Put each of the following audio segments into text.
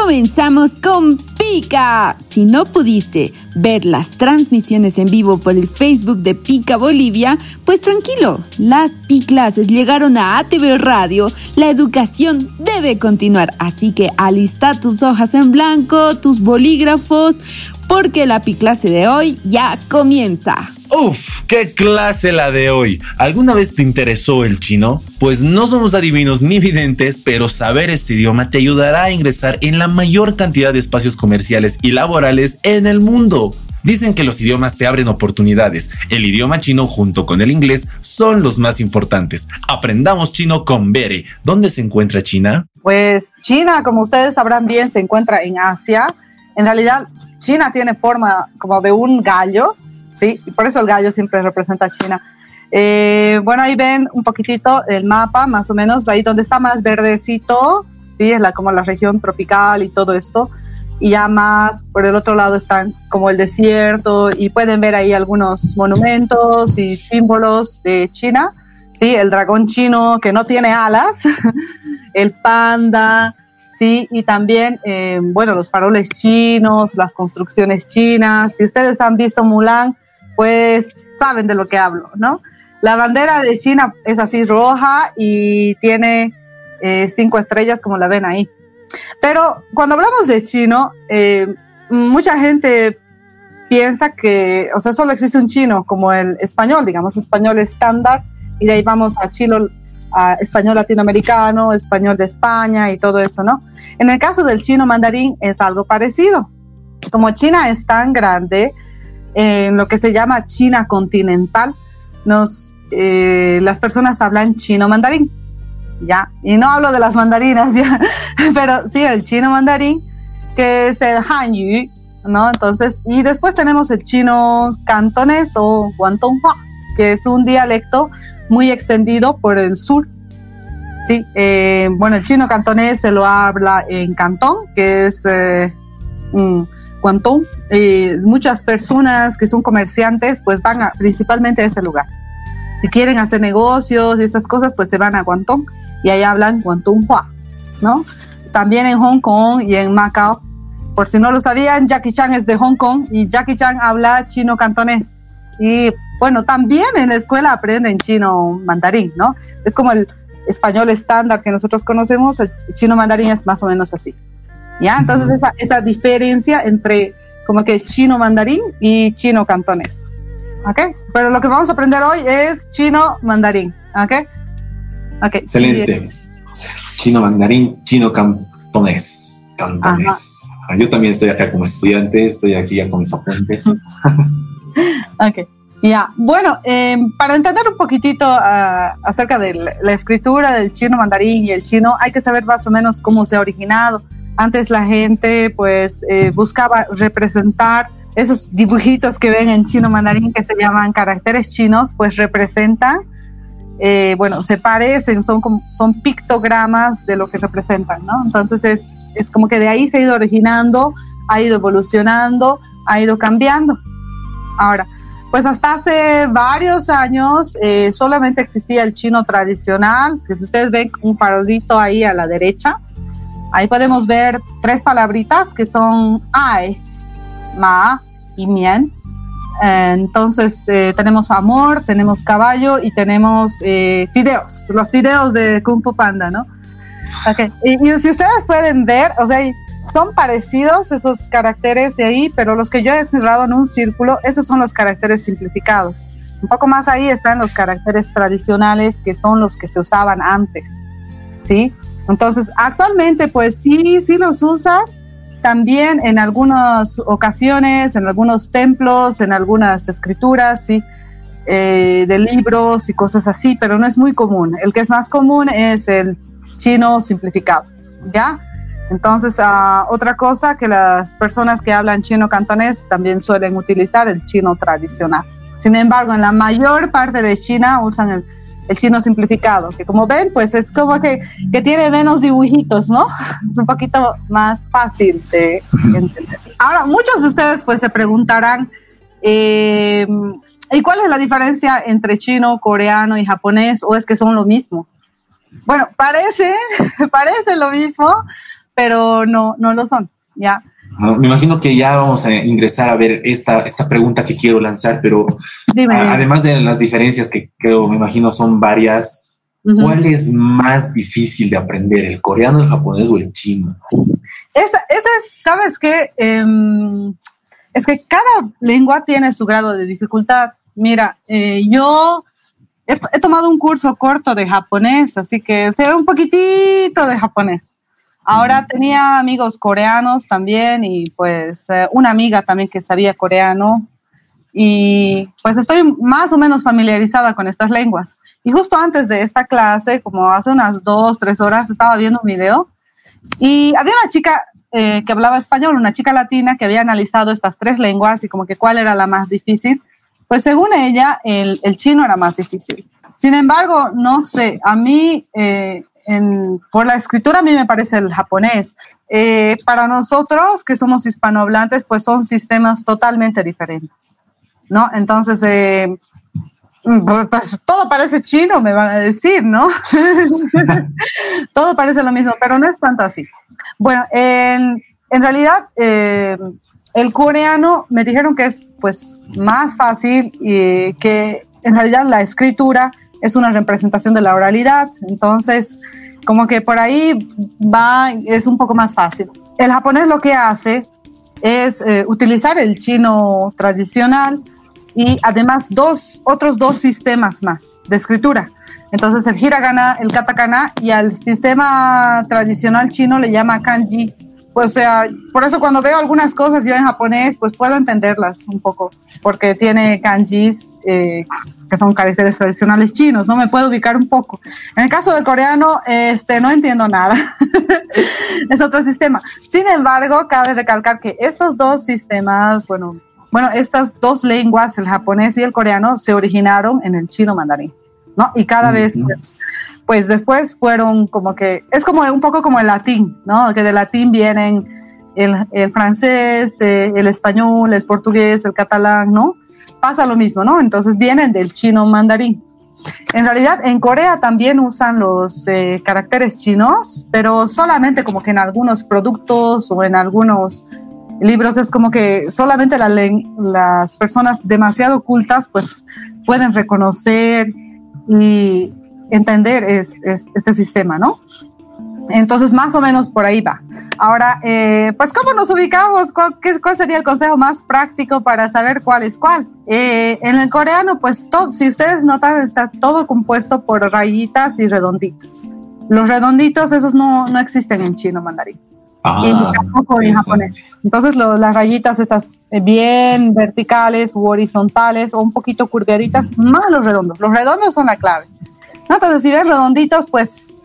Comenzamos con Pica. Si no pudiste ver las transmisiones en vivo por el Facebook de Pica Bolivia, pues tranquilo, las Pi clases llegaron a ATV Radio. La educación debe continuar, así que alista tus hojas en blanco, tus bolígrafos, porque la Pi clase de hoy ya comienza. Uf, qué clase la de hoy. ¿Alguna vez te interesó el chino? Pues no somos adivinos ni videntes, pero saber este idioma te ayudará a ingresar en la mayor cantidad de espacios comerciales y laborales en el mundo. Dicen que los idiomas te abren oportunidades. El idioma chino junto con el inglés son los más importantes. Aprendamos chino con Bere. ¿Dónde se encuentra China? Pues China, como ustedes sabrán bien, se encuentra en Asia. En realidad, China tiene forma como de un gallo ¿sí? Y por eso el gallo siempre representa a China. Eh, bueno, ahí ven un poquitito el mapa, más o menos, ahí donde está más verdecito, ¿sí? Es la, como la región tropical y todo esto. Y ya más por el otro lado están como el desierto y pueden ver ahí algunos monumentos y símbolos de China, ¿sí? El dragón chino que no tiene alas, el panda, ¿sí? Y también, eh, bueno, los faroles chinos, las construcciones chinas. Si ustedes han visto Mulan, pues saben de lo que hablo, ¿no? La bandera de China es así roja y tiene eh, cinco estrellas como la ven ahí. Pero cuando hablamos de chino, eh, mucha gente piensa que, o sea, solo existe un chino como el español, digamos, español estándar, y de ahí vamos a chino, a español latinoamericano, español de España y todo eso, ¿no? En el caso del chino mandarín es algo parecido. Como China es tan grande, en lo que se llama China continental, nos, eh, las personas hablan chino mandarín, ¿ya? Y no hablo de las mandarinas, ¿ya? Pero sí, el chino mandarín, que es el Hanyu, ¿no? Entonces, y después tenemos el chino cantonés o Guantonghua, que es un dialecto muy extendido por el sur. Sí, eh, bueno, el chino cantonés se lo habla en Cantón, que es eh, Guantón, eh, muchas personas que son comerciantes pues van principalmente a ese lugar. Si quieren hacer negocios y estas cosas, pues se van a Guantón y ahí hablan Guantón-Hua, ¿no? También en Hong Kong y en Macao, por si no lo sabían, Jackie Chan es de Hong Kong y Jackie Chan habla chino cantonés. Y bueno, también en la escuela aprenden chino mandarín, ¿no? Es como el español estándar que nosotros conocemos, el chino mandarín es más o menos así. ¿Ya? Entonces esa, esa diferencia entre como que chino mandarín y chino cantonés. ¿Ok? Pero lo que vamos a aprender hoy es chino mandarín. ¿Ok? Ok. Excelente. Chino mandarín, chino cantonés. Cantonés. Ah, yo también estoy acá como estudiante, estoy aquí ya con mis apuntes. ok. Ya, bueno, em, para entender un poquitito ah, acerca de la, escritura del chino mandarín y el chino, hay que saber más o menos cómo se ha originado. Antes la gente pues eh, buscaba representar esos dibujitos que ven en chino mandarín que se llaman caracteres chinos, pues representan, eh, bueno, se parecen, son, son pictogramas de lo que representan, ¿no? Entonces es, es como que de ahí se ha ido originando, ha ido evolucionando, ha ido cambiando. Ahora, pues hasta hace varios años eh, solamente existía el chino tradicional. Si ustedes ven un farolito ahí a la derecha, Ahí podemos ver tres palabritas que son ai, ma y mien. Entonces eh, tenemos amor, tenemos caballo y tenemos eh, fideos, los fideos de Kung Fu Panda, ¿no? Okay. Y, si ustedes pueden ver, o sea, son parecidos esos caracteres de ahí, pero los que yo he cerrado en un círculo, esos son los caracteres simplificados. Un poco más ahí están los caracteres tradicionales que son los que se usaban antes, ¿sí? Entonces, actualmente, pues sí, sí los usa también en algunas ocasiones, en algunos templos, en algunas escrituras, sí, eh, de libros y cosas así, pero no es muy común. El que es más común es el chino simplificado, ¿ya? Entonces, uh, otra cosa que las personas que hablan chino cantonés también suelen utilizar el chino tradicional. Sin embargo, en la mayor parte de China usan el el chino simplificado, que como ven, pues es como que, que tiene menos dibujitos, ¿no? Es un poquito más fácil de entender. Ahora, muchos de ustedes pues se preguntarán, eh, ¿y cuál es la diferencia entre chino, coreano y japonés? ¿O es que son lo mismo? Bueno, parece, parece lo mismo, pero no, no lo son, ¿ya? Me imagino que ya vamos a ingresar a ver esta, esta pregunta que quiero lanzar, pero además de las diferencias que creo, me imagino son varias, ¿cuál es más difícil de aprender, el coreano, el japonés o el chino? Esa, esa es, ¿sabes qué? Em, es que cada lengua tiene su grado de dificultad. Mira, eh, yo he, he, tomado un curso corto de japonés, así que sé un poquitito de japonés. Ahora tenía amigos coreanos también y pues eh, una amiga también que sabía coreano y pues estoy más o menos familiarizada con estas lenguas. Y justo antes de esta clase, como hace unas dos, tres horas, estaba viendo un video y había una chica eh, que hablaba español, una chica latina que había analizado estas tres lenguas y como que cuál era la más difícil. Pues según ella, el, el chino era más difícil. Sin embargo, no sé, a mí eh, por la escritura a mí me parece el japonés. Eh, para nosotros que somos hispanohablantes, pues son sistemas totalmente diferentes, ¿no? Entonces, eh, pues, todo parece chino, me van a decir, ¿no? todo parece lo mismo, pero no es tanto así. Bueno, en, en realidad, eh, el coreano me dijeron que es pues más fácil y que en realidad la escritura es una representación de la oralidad, entonces como que por ahí va, es un poco más fácil. El japonés lo que hace es eh, utilizar el chino tradicional y además dos, otros dos sistemas más de escritura. Entonces el hiragana, el katakana y al sistema tradicional chino le llama kanji pues, o sea, por eso cuando veo algunas cosas yo en japonés, pues puedo entenderlas un poco, porque tiene kanjis eh, que son caracteres tradicionales chinos, ¿no? Me puedo ubicar un poco. En el caso del coreano, este, no entiendo nada. es otro sistema. Sin embargo, cabe recalcar que estos dos sistemas, bueno, bueno, estas dos lenguas, el japonés y el coreano, se originaron en el chino mandarín, ¿no? Y cada vez, pues, pues después fueron como que, es como un poco como el latín, ¿no? Que del latín vienen el, francés, eh, el español, el portugués, el catalán, ¿no? Pasa lo mismo, ¿no? Entonces vienen del chino mandarín. En realidad, en Corea también usan los eh, caracteres chinos, pero solamente como que en algunos productos o en algunos libros es como que solamente la, las personas demasiado cultas pues pueden reconocer y entender es, este sistema, ¿no? Entonces, más o menos por ahí va. Ahora, eh, pues, ¿cómo nos ubicamos? ¿Cuál, ¿Cuál, sería el consejo más práctico para saber cuál es cuál? Eh, en el coreano, pues, todo, si ustedes notan, está todo compuesto por rayitas y redonditos. Los redonditos, esos no, no existen en chino mandarín. Ah, y tampoco en japonés. Entonces, las rayitas estas eh, bien verticales u horizontales o un poquito curviaditas, más los redondos. Los redondos son la clave. Entonces, si ven redonditos, pues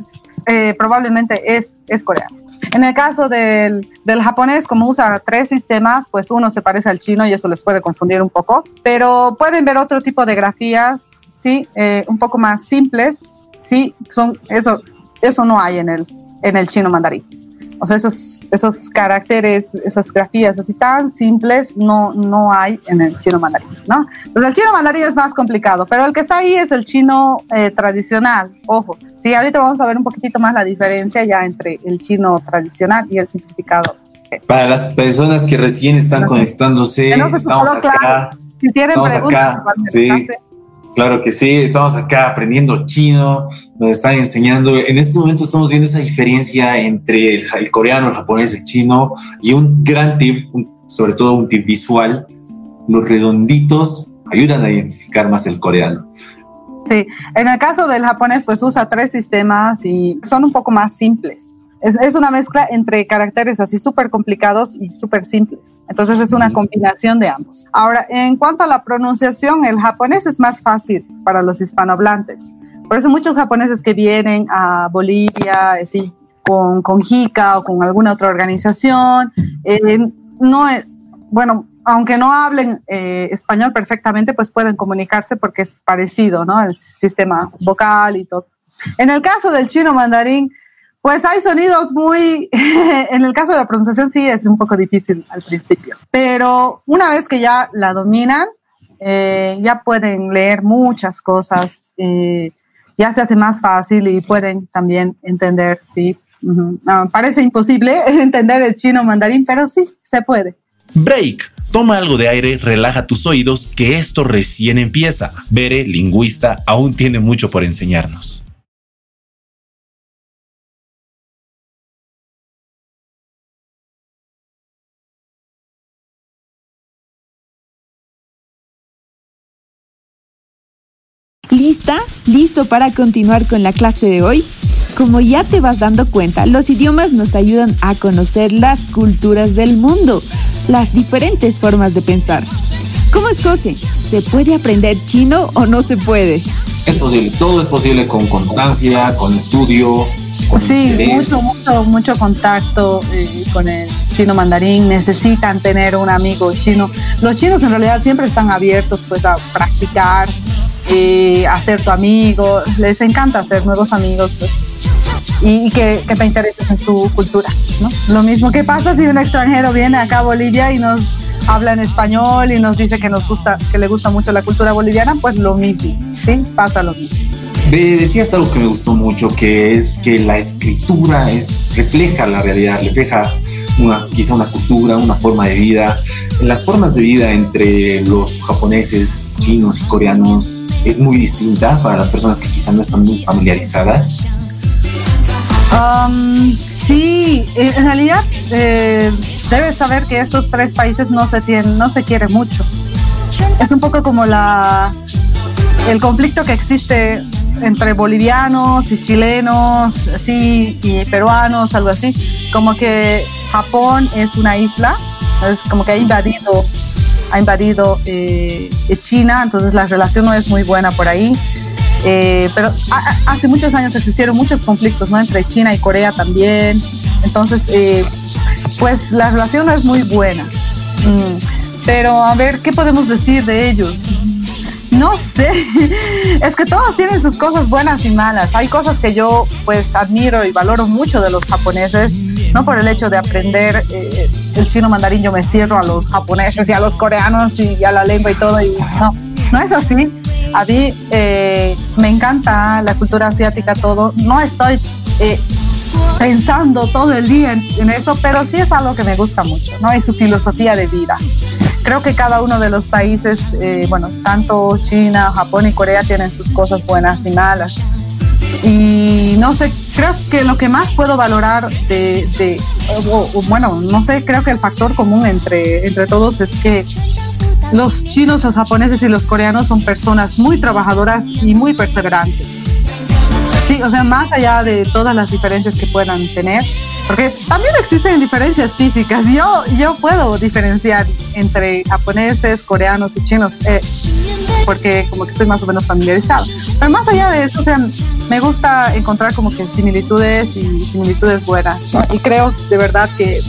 eh, probablemente es, es coreano. En el caso del, del, japonés, como usa tres sistemas, pues uno se parece al chino y eso les puede confundir un poco, pero pueden ver otro tipo de grafías, ¿sí? Eh, un poco más simples, ¿sí? Son, eso, eso no hay en el, en el chino mandarín. O sea, esos, esos caracteres, esas grafías así tan simples no, no hay en el chino mandarín, ¿no? Pues el chino mandarín es más complicado, pero el que está ahí es el chino eh, tradicional. Ojo, sí, ahorita vamos a ver un poquitito más la diferencia ya entre el chino tradicional y el simplificado. Para las personas que recién están conectándose, estamos acá. Si tienen preguntas, acá, sí. Claro que sí, estamos acá aprendiendo chino, nos están enseñando. En este momento estamos viendo esa diferencia entre el, coreano, el japonés, el chino y un gran tip, sobre todo un tip visual. Los redonditos ayudan a identificar más el coreano. Sí, en el caso del japonés, pues usa tres sistemas y son un poco más simples. Es, una mezcla entre caracteres así súper complicados y súper simples. Entonces es una combinación de ambos. Ahora, en cuanto a la pronunciación, el japonés es más fácil para los hispanohablantes. Por eso muchos japoneses que vienen a Bolivia, así, con, con JICA o con alguna otra organización, eh, no es, bueno, aunque no hablen eh, español perfectamente, pues pueden comunicarse porque es parecido, ¿no? El sistema vocal y todo. En el caso del chino mandarín, pues hay sonidos muy, en el caso de la pronunciación sí es un poco difícil al principio, pero una vez que ya la dominan, eh, ya pueden leer muchas cosas, eh, ya se hace más fácil y pueden también entender, sí, parece imposible entender el chino mandarín, pero sí, se puede. Break. Toma algo de aire, relaja tus oídos, que esto recién empieza. Bere, lingüista, aún tiene mucho por enseñarnos. ¿Listo para continuar con la clase de hoy? Como ya te vas dando cuenta, los idiomas nos ayudan a conocer las culturas del mundo, las diferentes formas de pensar. ¿Cómo es José? ¿Se puede aprender chino o no se puede? Es posible, todo es posible con constancia, con estudio. Con sí, mucho, mucho, mucho contacto eh, con el chino mandarín. Necesitan tener un amigo chino. Los chinos en realidad siempre están abiertos pues a practicar, y hacer tu amigo, les encanta hacer nuevos amigos pues, y, que, que, te intereses en su cultura. ¿no? Lo mismo que pasa si un extranjero viene acá a Bolivia y nos habla en español y nos dice que nos gusta, que le gusta mucho la cultura boliviana, pues lo mismo, ¿sí? Pasa lo mismo. Decías algo que me gustó mucho, que es que la escritura es, refleja la realidad, refleja una, quizá una cultura, una forma de vida. Las formas de vida entre los japoneses, chinos y coreanos es muy distinta para las personas que quizá no están muy familiarizadas. Um, sí, en realidad eh, debes saber que estos tres países no se tienen, no se quieren mucho. Es un poco como la el conflicto que existe entre bolivianos y chilenos, sí, y peruanos, algo así. Como que Japón es una isla, es como que ha invadido, ha invadido eh, China, entonces la relación no es muy buena por ahí. Eh, pero hace muchos años existieron muchos conflictos, ¿no? Entre China y Corea también. Entonces, eh, pues la relación no es muy buena. Mm, pero a ver, ¿qué podemos decir de ellos? No sé, es que todos tienen sus cosas buenas y malas. Hay cosas que yo pues admiro y valoro mucho de los japoneses, no por el hecho de aprender eh, el chino mandarín, yo me cierro a los japoneses y a los coreanos y a la lengua y todo, y no, no es así. A mí eh, me encanta la cultura asiática, todo. No estoy eh, pensando todo el día en, eso, pero sí es algo que me gusta mucho, ¿no? Y su filosofía de vida. Creo que cada uno de los países, eh, bueno, tanto China, Japón y Corea tienen sus cosas buenas y malas. Y no sé, creo que lo que más puedo valorar de, bueno, no sé, creo que el factor común entre, entre todos es que los chinos, los japoneses y los coreanos son personas muy trabajadoras y muy perseverantes Sí, o sea, más allá de todas las diferencias que puedan tener, porque también existen diferencias físicas. Yo, yo puedo diferenciar entre japoneses, coreanos y chinos, eh, porque como que estoy más o menos familiarizado. Pero más allá de eso, o sea, me gusta encontrar como que similitudes y similitudes buenas. Y creo de verdad que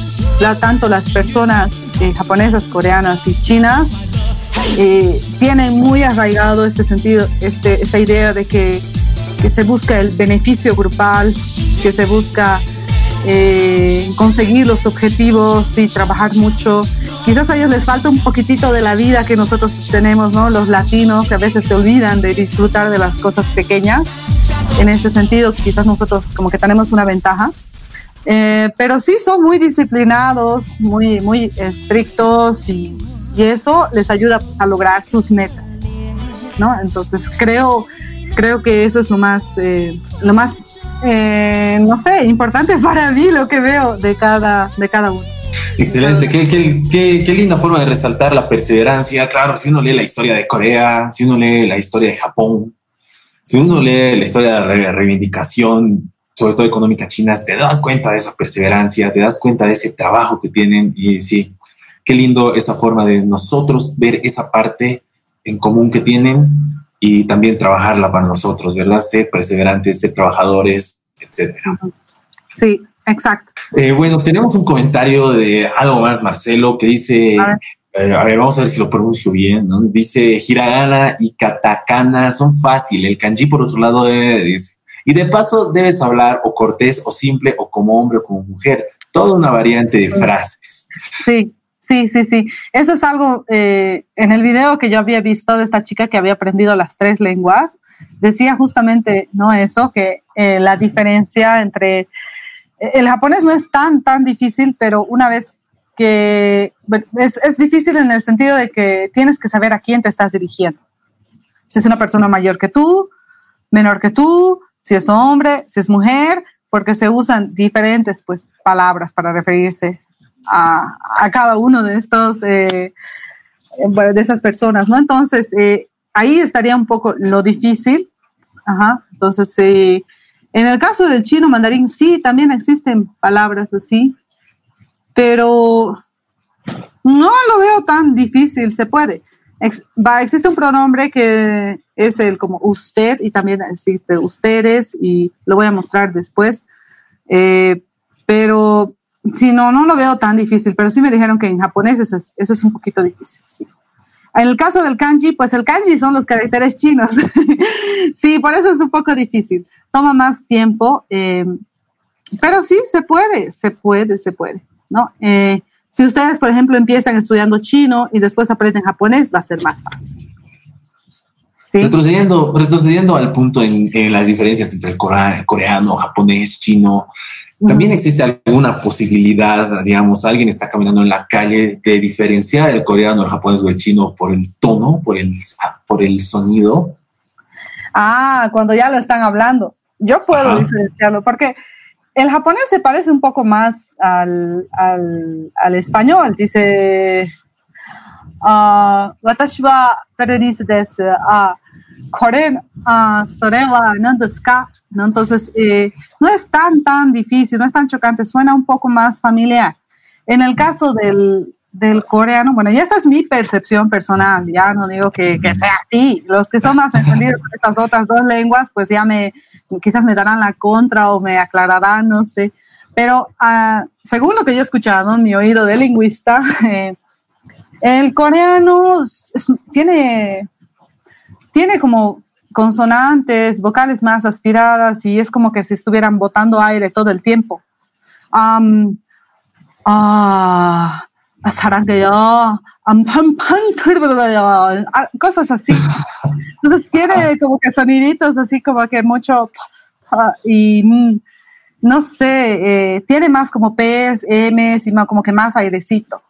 la, tanto las personas eh, japonesas, coreanas y chinas eh, tienen muy arraigado este sentido, este, esta idea de que que se busca el beneficio grupal, que se busca eh, conseguir los objetivos y trabajar mucho. Quizás a ellos les falta un poquitito de la vida que nosotros tenemos, ¿no? Los latinos que a veces se olvidan de disfrutar de las cosas pequeñas. En ese sentido, quizás nosotros como que tenemos una ventaja. Eh, pero sí son muy disciplinados, muy, muy estrictos y, eso les ayuda pues, a lograr sus metas, ¿no? Entonces creo creo que eso es lo más, eh, lo más, eh, no sé, importante para mí lo que veo de cada, de cada uno. Excelente, qué, qué, qué, linda forma de resaltar la perseverancia. Claro, si uno lee la historia de Corea, si uno lee la historia de Japón, si uno lee la historia de la reivindicación, sobre todo económica china, te das cuenta de esa perseverancia, te das cuenta de ese trabajo que tienen y sí, qué lindo esa forma de nosotros ver esa parte en común que tienen y también trabajarla para nosotros, ¿verdad? Ser perseverantes, ser trabajadores, etcétera. Sí, exacto. Eh, bueno, tenemos un comentario de algo más, Marcelo, que dice, a ver, eh, vamos a ver si lo pronuncio bien, ¿no? Dice, hiragana y katakana son fáciles, el kanji por otro lado dice, y de paso debes hablar o cortés o simple o como hombre o como mujer, toda una variante de frases. Sí. Sí, sí, sí. Eso es algo, eh, en el video que yo había visto de esta chica que había aprendido las tres lenguas, decía justamente, ¿no? Eso, que eh, la diferencia entre el japonés no es tan, tan difícil, pero una vez que es, es, difícil en el sentido de que tienes que saber a quién te estás dirigiendo. Si es una persona mayor que tú, menor que tú, si es hombre, si es mujer, porque se usan diferentes pues, palabras para referirse a, cada uno de estos, eh, de esas personas, ¿no? Entonces, eh, ahí estaría un poco lo difícil. Ajá. Entonces, eh, en el caso del chino mandarín, sí, también existen palabras así, pero no lo veo tan difícil, se puede. existe un pronombre que es el como usted y también existe ustedes y lo voy a mostrar después. Eh, pero si no, no lo veo tan difícil, pero sí me dijeron que en japonés eso es, eso es un poquito difícil, sí. En el caso del kanji, pues el kanji son los caracteres chinos. sí, por eso es un poco difícil. Toma más tiempo, eh, pero sí, se puede, se puede, se puede, ¿no? Eh, si ustedes, por ejemplo, empiezan estudiando chino y después aprenden japonés, va a ser más fácil. ¿Sí? Retrocediendo, retrocediendo al punto en, las diferencias entre el coreano, japonés, chino, también existe alguna posibilidad, digamos, alguien está caminando en la calle de diferenciar el coreano, el japonés o el chino por el tono, por el, por el sonido. Ah, cuando ya lo están hablando. Yo puedo diferenciarlo porque el japonés se parece un poco más al, al, al español. Dice, uh, watashi wa desu. Uh, uh, Soreva, ¿no? Entonces, eh, no es tan, tan difícil, no es tan chocante, suena un poco más familiar. En el caso del, del coreano, bueno, ya esta es mi percepción personal, ya no digo que, que sea así. Los que son más entendidos de estas otras dos lenguas, pues ya me, quizás me darán la contra o me aclararán, no sé. Pero uh, según lo que yo he escuchado en mi oído de lingüista, eh, el coreano tiene tiene como consonantes, vocales más aspiradas y es como que si estuvieran botando aire todo el tiempo. Um, ah, cosas así. Entonces tiene como que soniditos así como que mucho y mm, no sé, eh, tiene más como P's, M's y más, como que más airecito.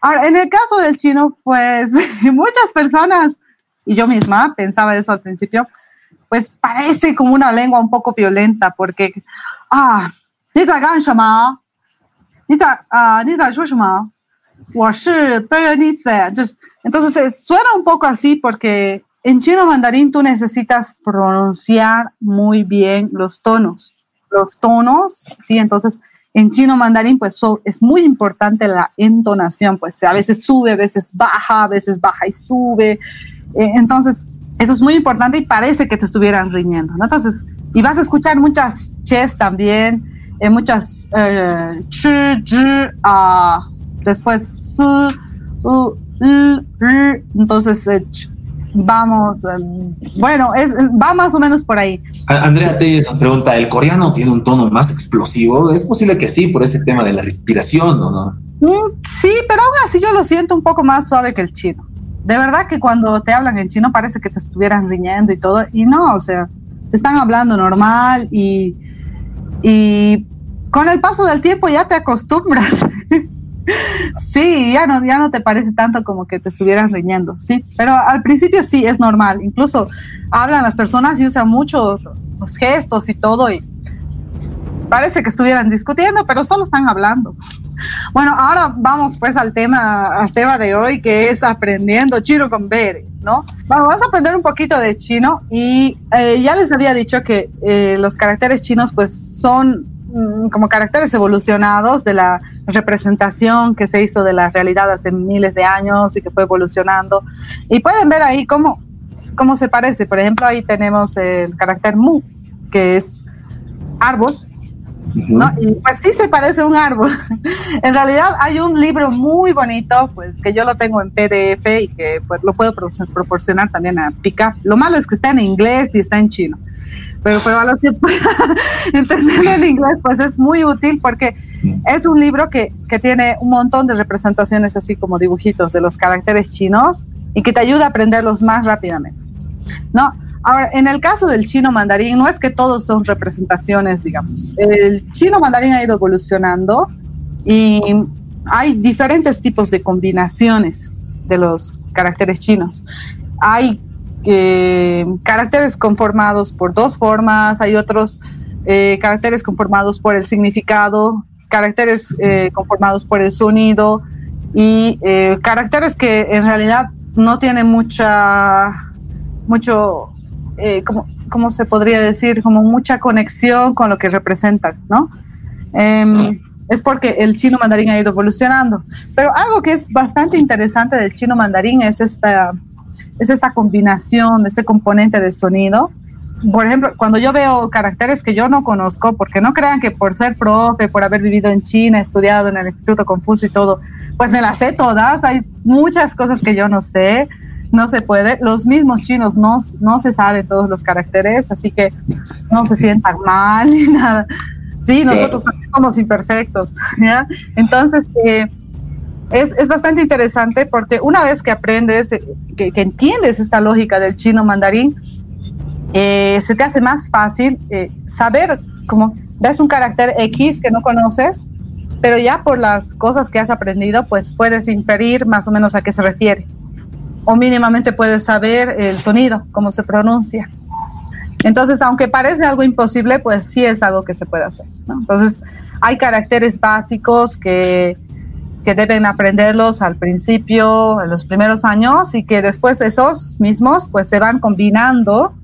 Ahora, en el caso del chino, pues muchas personas y yo misma pensaba eso al principio, pues parece como una lengua un poco violenta, porque, ah, entonces suena un poco así porque en chino mandarín tú necesitas pronunciar muy bien los tonos. Los tonos, sí, entonces en chino mandarín pues es muy importante la entonación, pues a veces sube, a veces baja, a veces baja y sube. Eh, entonces, eso es muy importante y parece que te estuvieran riñendo, ¿no? Entonces, y vas a escuchar muchas ches también, eh, muchas eh, ch, ah, después entonces vamos, bueno, es, va más o menos por ahí. Andrea Telles nos pregunta, ¿el coreano tiene un tono más explosivo? Es posible que sí, por ese tema de la respiración, ¿o no? Mm, sí, pero aún así yo lo siento un poco más suave que el chino de verdad que cuando te hablan en chino parece que te estuvieran riñendo y todo, y no, o sea, te están hablando normal y, y con el paso del tiempo ya te acostumbras. sí, ya no, ya no te parece tanto como que te estuvieran riñendo, sí, pero al principio sí es normal, incluso hablan las personas y usan mucho los gestos y todo y parece que estuvieran discutiendo, pero solo están hablando. Bueno, ahora vamos pues al tema, al tema de hoy que es aprendiendo chino con Bere, ¿no? vamos a aprender un poquito de chino y eh, ya les había dicho que eh, los caracteres chinos pues son mm, como caracteres evolucionados de la representación que se hizo de la realidad hace miles de años y que fue evolucionando. Y pueden ver ahí cómo, cómo se parece. Por ejemplo, ahí tenemos el carácter mu, que es árbol, ¿no? Y pues sí se parece a un árbol. en realidad hay un libro muy bonito, pues que yo lo tengo en PDF y que pues lo puedo proporcionar también a Pickup. Lo malo es que está en inglés y está en chino. Pero, pero a los que entenderlo en inglés, pues es muy útil porque es un libro que, que tiene un montón de representaciones así como dibujitos de los caracteres chinos y que te ayuda a aprenderlos más rápidamente. ¿No? Ahora, en el caso del chino mandarín, no es que todos son representaciones, digamos. El chino mandarín ha ido evolucionando y hay diferentes tipos de combinaciones de los caracteres chinos. Hay eh, caracteres conformados por dos formas, hay otros eh, caracteres conformados por el significado, caracteres eh, conformados por el sonido y caracteres que en realidad no tienen mucha, mucho, como, ¿cómo se podría decir? Como mucha conexión con lo que representan, ¿no? Em, es porque el chino mandarín ha ido evolucionando. Pero algo que es bastante interesante del chino mandarín es esta, es esta combinación, este componente de sonido. Por ejemplo, cuando yo veo caracteres que yo no conozco, porque no crean que por ser profe, por haber vivido en China, estudiado en el Instituto Confucio y todo, pues me las sé todas. Hay muchas cosas que yo no sé, no se puede. Los mismos chinos no, no se saben todos los caracteres, así que no se sientan mal ni nada. Sí, nosotros somos imperfectos, ¿ya? Entonces, eh, es, es, bastante interesante porque una vez que aprendes, eh, que, que entiendes esta lógica del chino mandarín, eh, se te hace más fácil saber cómo ves un carácter X que no conoces, pero ya por las cosas que has aprendido, pues puedes inferir más o menos a qué se refiere. O mínimamente puedes saber el sonido, cómo se pronuncia. Entonces, aunque parece algo imposible, pues sí es algo que se puede hacer. Entonces, hay caracteres básicos que, que deben aprenderlos al principio, en los primeros años, y que después esos mismos pues se van combinando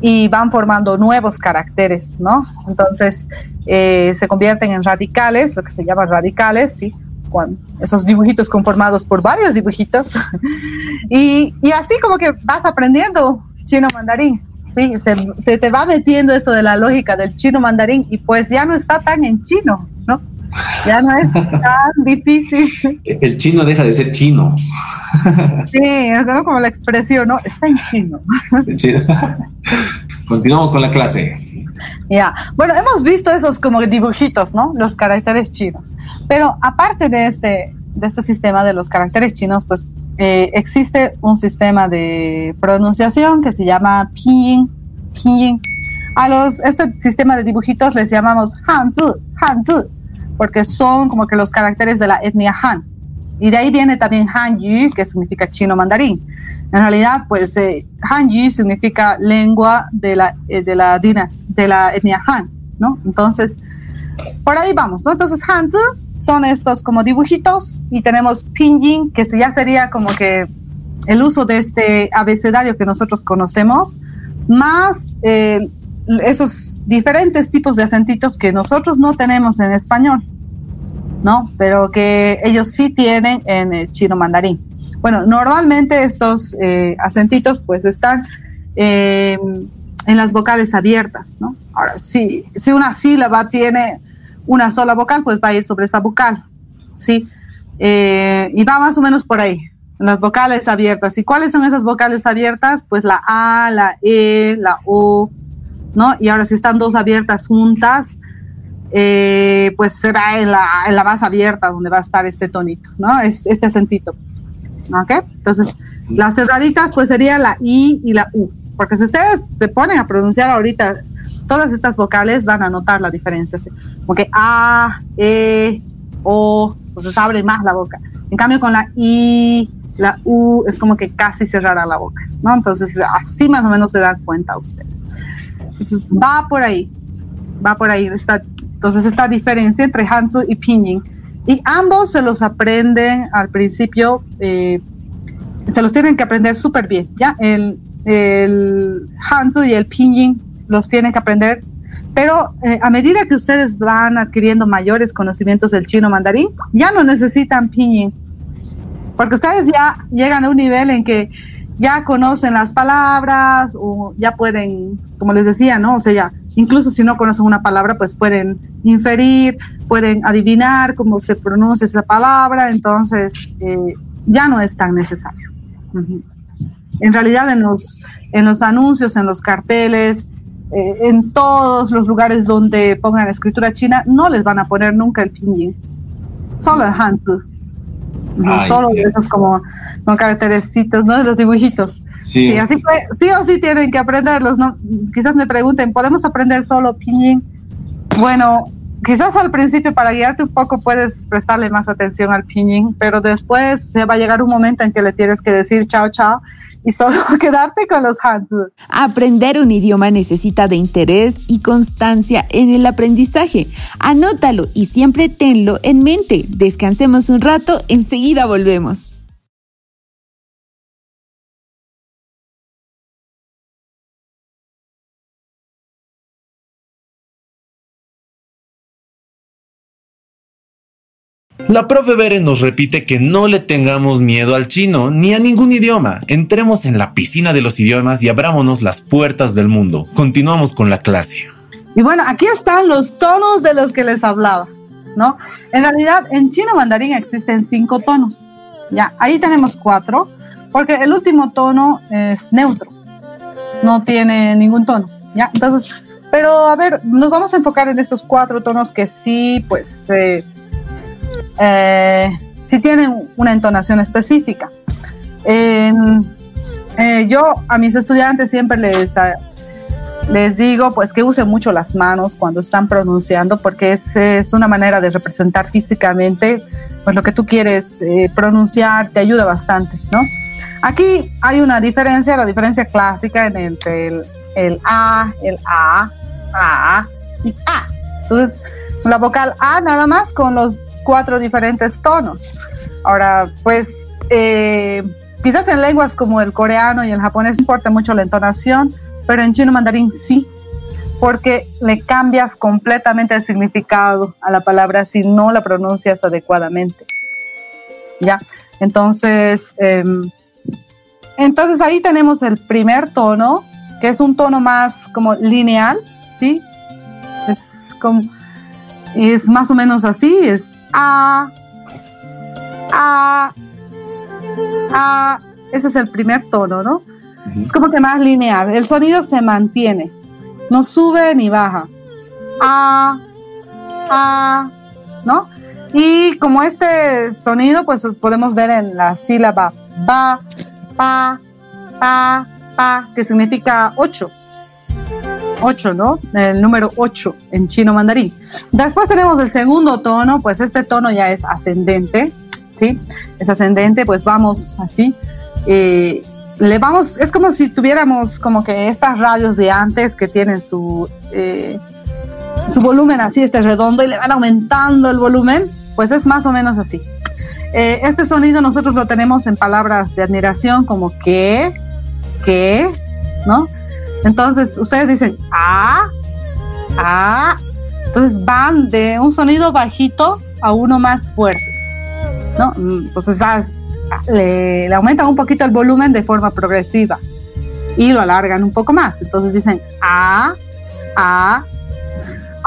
y van formando nuevos caracteres, ¿no? Entonces, eh, se convierten en radicales, lo que se llama radicales, ¿sí? Cuando esos dibujitos conformados por varios dibujitos. y, y así como que vas aprendiendo chino mandarín. Sí, se, te va metiendo esto de la lógica del chino mandarín y pues ya no está tan en chino, ¿no? Ya no es tan difícil. El chino deja de ser chino. Sí, como la expresión, ¿no? Está en chino. Continuamos con la clase. Ya, bueno, hemos visto esos como dibujitos, ¿no? Los caracteres chinos. Pero aparte de este, de este sistema de los caracteres chinos, pues eh, existe un sistema de pronunciación que se llama pinyin. pinyin. A los, este sistema de dibujitos les llamamos Hanzi, Hanzi, porque son como que los caracteres de la etnia Han. Y de ahí viene también Hanyu, que significa chino mandarín. En realidad, pues eh, Hanyu significa lengua de la, eh, de la dinas, de la etnia Han, ¿no? Entonces, por ahí vamos, ¿no? Entonces, Hanzi son estos como dibujitos y tenemos pinyin, que ya sería como que el uso de este abecedario que nosotros conocemos, más eh, esos diferentes tipos de acentitos que nosotros no tenemos en español, ¿no? Pero que ellos sí tienen en el chino mandarín. Bueno, normalmente estos eh, acentitos pues están eh, en las vocales abiertas, ¿no? Ahora, si, si una sílaba tiene una sola vocal, pues va a ir sobre esa vocal, ¿sí? Eh, y va más o menos por ahí, las vocales abiertas. ¿Y cuáles son esas vocales abiertas? Pues la A, la E, la O, ¿no? Y ahora si están dos abiertas juntas, eh, pues será en la, en la, más abierta donde va a estar este tonito, ¿no? Es este acentito. ¿Ok? Entonces, las cerraditas pues sería la I y la U. Porque si ustedes se ponen a pronunciar ahorita todas estas vocales van a notar la diferencia. Como que A, E, O, entonces abre más la boca. En cambio, con la I, la U, es como que casi cerrará la boca, ¿no? Entonces, así más o menos se dan cuenta usted. Entonces, va por ahí, va por ahí. Está, entonces, esta diferencia entre Hanzi y Pinyin. Y ambos se los aprenden al principio, eh, se los tienen que aprender súper bien, ¿ya? El, el Hanzi y el Pinyin los tienen que aprender. Pero eh, a medida que ustedes van adquiriendo mayores conocimientos del chino mandarín, ya no necesitan pinyin. Porque ustedes ya llegan a un nivel en que ya conocen las palabras o ya pueden, como les decía, ¿no? O sea, ya, incluso si no conocen una palabra, pues pueden inferir, pueden adivinar cómo se pronuncia esa palabra, entonces eh, ya no es tan necesario. En realidad, en los, en los anuncios, en los carteles, eh, en todos los lugares donde pongan escritura china, no les van a poner nunca el pinyin, solo el hanzi. No solo de esos como, no caracterecitos, ¿no? De los dibujitos. Sí. así que sí o sí tienen que aprenderlos, ¿no? Quizás me pregunten, ¿podemos aprender solo pinyin? Bueno, quizás al principio para guiarte un poco puedes prestarle más atención al pinyin, pero después se va a llegar un momento en que le tienes que decir chao, chao y solo quedarte con los hands. Aprender un idioma necesita de interés y constancia en el aprendizaje. Anótalo y siempre tenlo en mente. Descansemos un rato, enseguida volvemos. La profe Bere nos repite que no le tengamos miedo al chino ni a ningún idioma. Entremos en la piscina de los idiomas y abrámonos las puertas del mundo. Continuamos con la clase. Y bueno, aquí están los tonos de los que les hablaba, ¿no? En realidad, en chino mandarín existen cinco tonos. Ya, ahí tenemos cuatro, porque el último tono es neutro, no tiene ningún tono, ¿ya? Entonces, pero a ver, nos vamos a enfocar en estos cuatro tonos que sí, pues, eh, eh, si tienen una entonación específica. Eh, yo a mis estudiantes siempre les, ah, les digo pues que usen mucho las manos cuando están pronunciando porque es, es una manera de representar físicamente pues lo que tú quieres eh, pronunciar, te ayuda bastante, ¿no? Aquí hay una diferencia, la diferencia clásica entre el, el A, el A, A y A. Entonces, la vocal A nada más con los cuatro diferentes tonos. Ahora, pues eh, quizás en lenguas como el coreano y el japonés importa mucho la entonación, pero en chino mandarín sí, porque le cambias completamente el significado a la palabra si no la pronuncias adecuadamente. ¿Ya? Entonces, em, entonces ahí tenemos el primer tono, que es un tono más como lineal, ¿sí? Es como es más o menos así, es A, A, A, ese es el primer tono, ¿no? Es como que más lineal, el sonido se mantiene, no sube ni baja. A, A, ¿no? Y como este sonido, pues podemos ver en la sílaba ba, pa, pa, pa, que significa ocho. 8, ¿no? El número 8 en chino mandarín. Después tenemos el segundo tono, pues este tono ya es ascendente, ¿sí? Es ascendente, pues vamos así. Eh, le vamos, es como si tuviéramos como que estas radios de antes que tienen su, eh, su volumen así, este redondo, y le van aumentando el volumen, pues es más o menos así. Eh, este sonido nosotros lo tenemos en palabras de admiración como que, que, ¿no? Entonces, ustedes dicen, ah, ah. Entonces van de un sonido bajito a uno más fuerte. ¿no? Entonces le, le, aumentan un poquito el volumen de forma progresiva y lo alargan un poco más. Entonces dicen, ah, ah.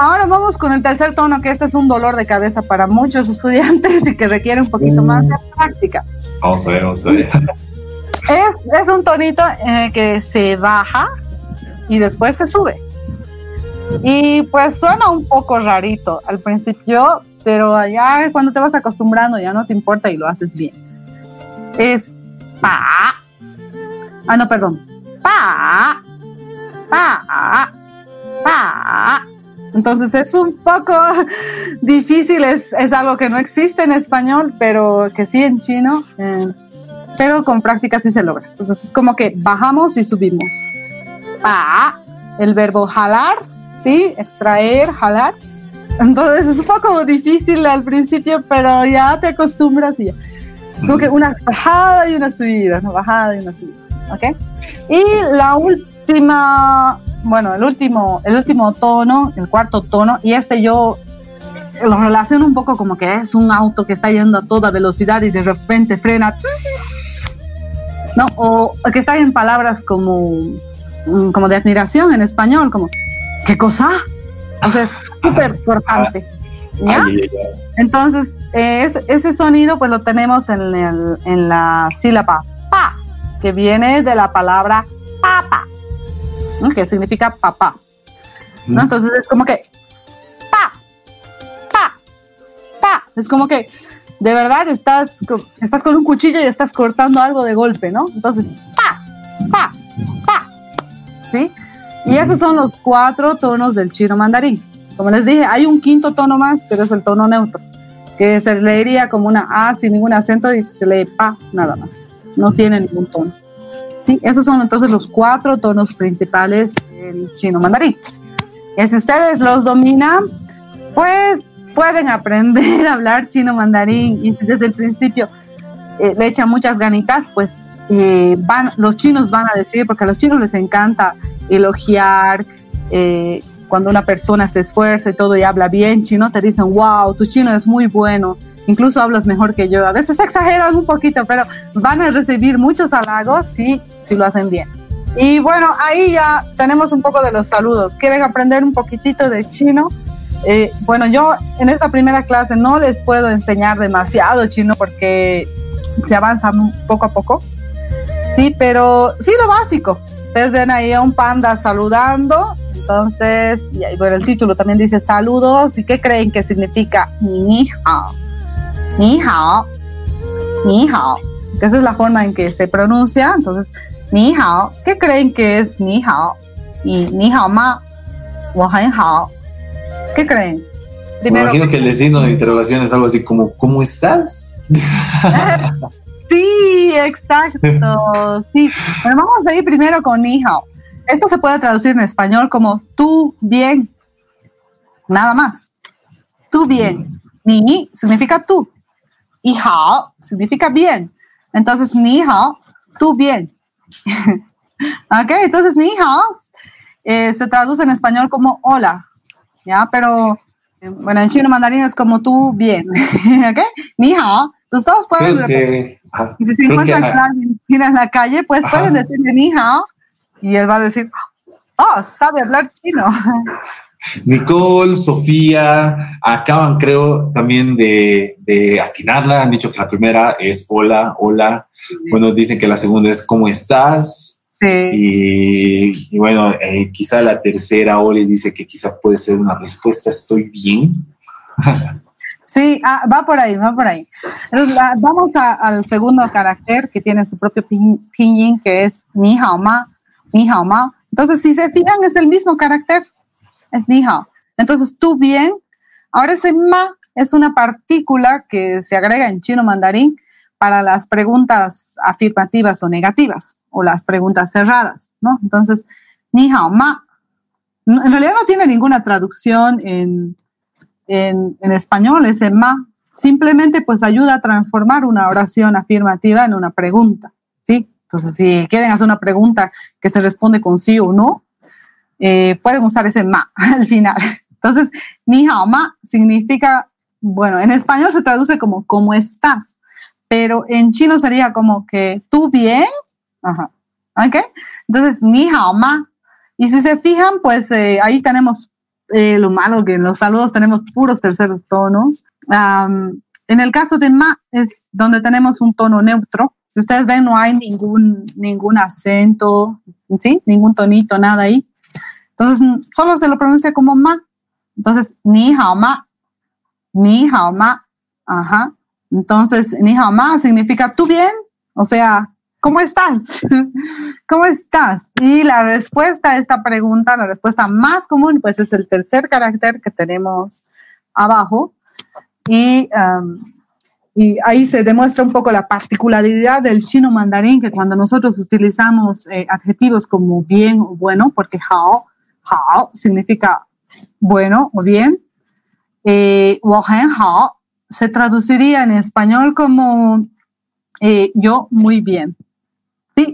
Ahora vamos con el tercer tono, que este es un dolor de cabeza para muchos estudiantes y que requiere un poquito más de práctica. Vamos a ver, vamos a ver. Es, es un tonito eh, que se baja y después se sube. Y pues suena un poco rarito al principio, pero ya cuando te vas acostumbrando ya no te importa y lo haces bien. Es pa. Ah, no, perdón. Pa. Pa. Pa. Entonces es un poco difícil, es, es, algo que no existe en español, pero que sí en chino, eh, pero con práctica sí se logra. Entonces es como que bajamos y subimos pa, el verbo jalar, ¿sí? Extraer, jalar. Entonces es un poco difícil al principio, pero ya te acostumbras y ya. Es como que una bajada y una subida, una bajada y una subida, ¿ok? Y la última, bueno, el último, el último tono, el cuarto tono, y este yo lo relaciono un poco como que es un auto que está yendo a toda velocidad y de repente frena, ¿no? O que está en palabras como como de admiración en español, como, ¿qué cosa? Entonces, súper importante. ¿Ya? Entonces, es, ese sonido pues lo tenemos en, el, en la sílaba pa, que viene de la palabra papa, que significa papá. ¿no? Entonces es como que pa, pa, pa. Es como que de verdad estás, estás con un cuchillo y estás cortando algo de golpe, ¿no? Entonces, pa, pa, pa. ¿Sí? Y esos son los cuatro tonos del chino mandarín. Como les dije, hay un quinto tono más, pero es el tono neutro, que se leería como una A sin ningún acento y se lee pa nada más. No tiene ningún tono. Sí, esos son entonces los cuatro tonos principales del chino mandarín. Y si ustedes los dominan, pues pueden aprender a hablar chino mandarín y si desde el principio eh, le echan muchas ganitas, pues eh, van, los chinos van a decir, porque a los chinos les encanta elogiar, eh, cuando una persona se esfuerza y todo y habla bien chino, te dicen, wow, tu chino es muy bueno, incluso hablas mejor que yo. A veces exageran un poquito, pero van a recibir muchos halagos si, si lo hacen bien. Y bueno, ahí ya tenemos un poco de los saludos. ¿Quieren aprender un poquitito de chino? Eh, bueno, yo en esta primera clase no les puedo enseñar demasiado chino porque se avanza poco a poco. Sí, pero sí lo básico. Ustedes ven ahí a un panda saludando. Entonces, y bueno, el título también dice saludos. ¿Y qué creen que significa ni hao? Ni hao. Ni hao. Esa es la forma en que se pronuncia. Entonces, ni hao. ¿Qué creen que es ni hao? Y ni hao ma. hao. ¿Qué creen? Primero, Me imagino que el signo de interrogación es algo así como ¿cómo estás? sí, exacto. Sí. Bueno, vamos a ir primero con ni hao. Esto se puede traducir en español como tú bien. Nada más. Tú bien. Ni significa tú. Y hao significa bien. Entonces, ni hao, tú bien. ok, entonces ni hao eh, se traduce en español como hola. ¿Ya? Pero, eh, bueno, en chino mandarín es como tú bien. ok, ni hao. Entonces todos pueden. si se encuentran en la calle, pues pueden decirle ni hao y él va a decir, oh, sabe hablar chino. Nicole, Sofía, acaban creo también de, de atinarla, han dicho que la primera es hola, hola, bueno, dicen que la segunda es ¿cómo estás? Sí. Y, bueno, eh, quizá la tercera Oli dice que quizá puede ser una respuesta, estoy bien. Sí, ah, va por ahí, va por ahí. Vamos al segundo carácter que tiene su propio pinyin, que es ni hao ma, ni hao ma. Entonces, si se fijan, es el mismo carácter, es ni hao. Entonces, tú bien. Ahora ese ma es una partícula que se agrega en chino mandarín para las preguntas afirmativas o negativas o las preguntas cerradas, ¿no? Entonces, ni hao ma. En realidad no tiene ninguna traducción en, en, en español, ese ma. Simplemente pues ayuda a transformar una oración afirmativa en una pregunta, ¿sí? Entonces, si quieren hacer una pregunta que se responde con sí o no, eh, pueden usar ese ma al final. Entonces, ni hao ma significa, bueno, en español se traduce como ¿cómo estás? Pero en chino sería como que tú bien. Ajá. ¿Ok? Entonces, ni hao ma. Y si se fijan, pues eh, ahí tenemos eh, lo malo que en los saludos tenemos puros terceros tonos. en el caso de ma es donde tenemos un tono neutro, si ustedes ven, no hay ningún, ningún acento, ¿sí? Ningún tonito, nada ahí. Entonces, solo se lo pronuncia como ma. Entonces, ni hao ma, ni hao ma, ajá. Entonces, ni hao ma significa tú bien, o sea, ¿cómo estás? ¿Cómo estás? Y la respuesta a esta pregunta, la respuesta más común, pues es el tercer carácter que tenemos abajo. Y um, y ahí se demuestra un poco la particularidad del chino mandarín, que cuando nosotros utilizamos eh, adjetivos como bien o bueno, porque hao, hao significa bueno o bien, eh, hao se traduciría en español como eh, yo muy bien.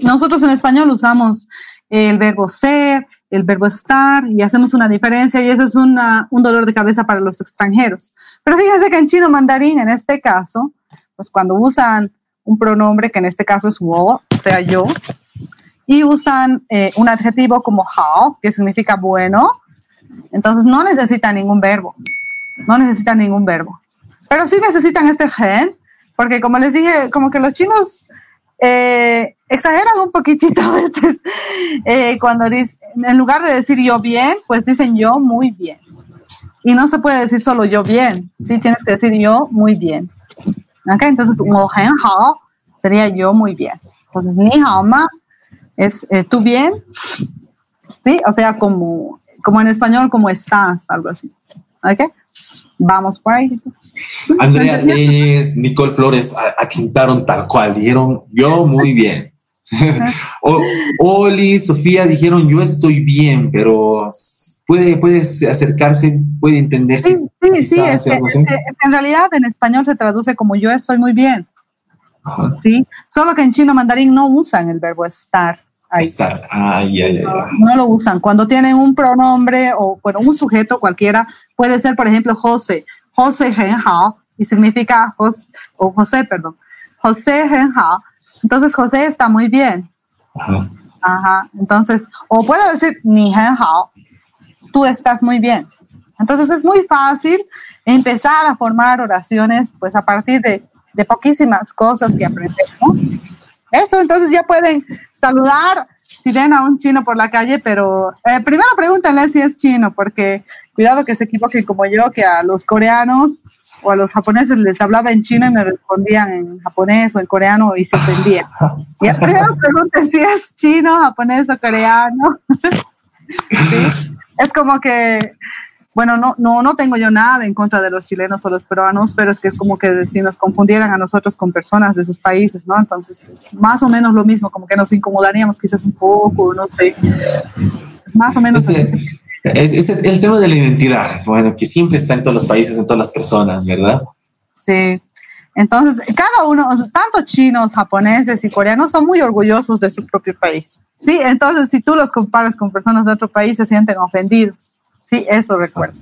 Nosotros en español usamos el verbo ser, el verbo estar y hacemos una diferencia y ese es un dolor de cabeza para los extranjeros. Pero fíjense que en chino mandarín, en este caso, pues cuando usan un pronombre, que en este caso es wo, o sea, yo, y usan eh, un adjetivo como hao, que significa bueno, entonces no necesitan ningún verbo, no necesitan ningún verbo. Pero sí necesitan este gen, porque como les dije, como que los chinos eh, exageran un poquitito a veces eh, cuando dicen, en lugar de decir yo bien, pues dicen yo muy bien. Y no se puede decir solo yo bien, ¿sí? Tienes que decir yo muy bien. ¿Ok? Entonces, sería yo muy bien. Entonces, ni hao ma es eh, tú bien, ¿sí? O sea, como, como en español, como estás, algo así. ¿Ok? Vamos por ahí. Andrea Telles, Nicole Flores achuntaron tal cual, dijeron yo muy bien. o, Oli, Sofía dijeron yo estoy bien, pero puede, puedes acercarse, puede entenderse. Sí, sí, sí, en realidad en español se traduce como yo estoy muy bien. Sí, solo que en chino mandarín no usan el verbo estar. Estar. Ay, ay, ay, no, lo usan. Cuando tienen un pronombre o bueno, un sujeto cualquiera, puede ser, por ejemplo, José. José Hao y significa José, o José, perdón. José Hao. Entonces, José está muy bien. Ajá. Ajá. Entonces, o puedo decir ni Hao, tú estás muy bien. Entonces, es muy fácil empezar a formar oraciones, pues a partir de, de poquísimas cosas que aprendemos. Eso, entonces ya pueden saludar si ven a un chino por la calle, pero eh, primero pregúntenle si es chino, porque cuidado que se equivoquen como yo, que a los coreanos o a los japoneses les hablaba en chino y me respondían en japonés o en coreano y se ofendían. Y primero pregunten si es chino, japonés o coreano. Es como que bueno, no, no, no tengo yo nada en contra de los chilenos o los peruanos, pero es que como que si nos confundieran a nosotros con personas de esos países, ¿no? Entonces, más o menos lo mismo, como que nos incomodaríamos quizás un poco, no sé. Es más o menos... es, el tema de la identidad, bueno, que siempre está en todos los países, en todas las personas, ¿verdad? Sí. Entonces, cada uno, tanto chinos, japoneses y coreanos son muy orgullosos de su propio país. Sí, entonces si tú los comparas con personas de otro país, se sienten ofendidos. Sí, eso recuerdo.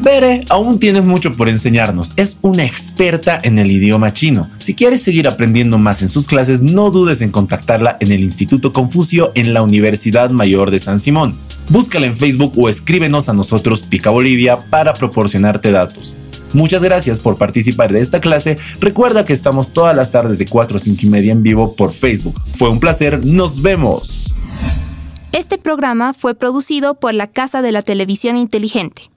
Bere aún tienes mucho por enseñarnos. Es una experta en el idioma chino. Si quieres seguir aprendiendo más en sus clases, no dudes en contactarla en el Instituto Confucio en la Universidad Mayor de San Simón. Búscala en Facebook o escríbenos a nosotros Pica Bolivia para proporcionarte datos. Muchas gracias por participar de esta clase. Recuerda que estamos todas las tardes de 4 a 5 y media en vivo por Facebook. Fue un placer. Nos vemos. Este programa fue producido por la Casa de la Televisión Inteligente.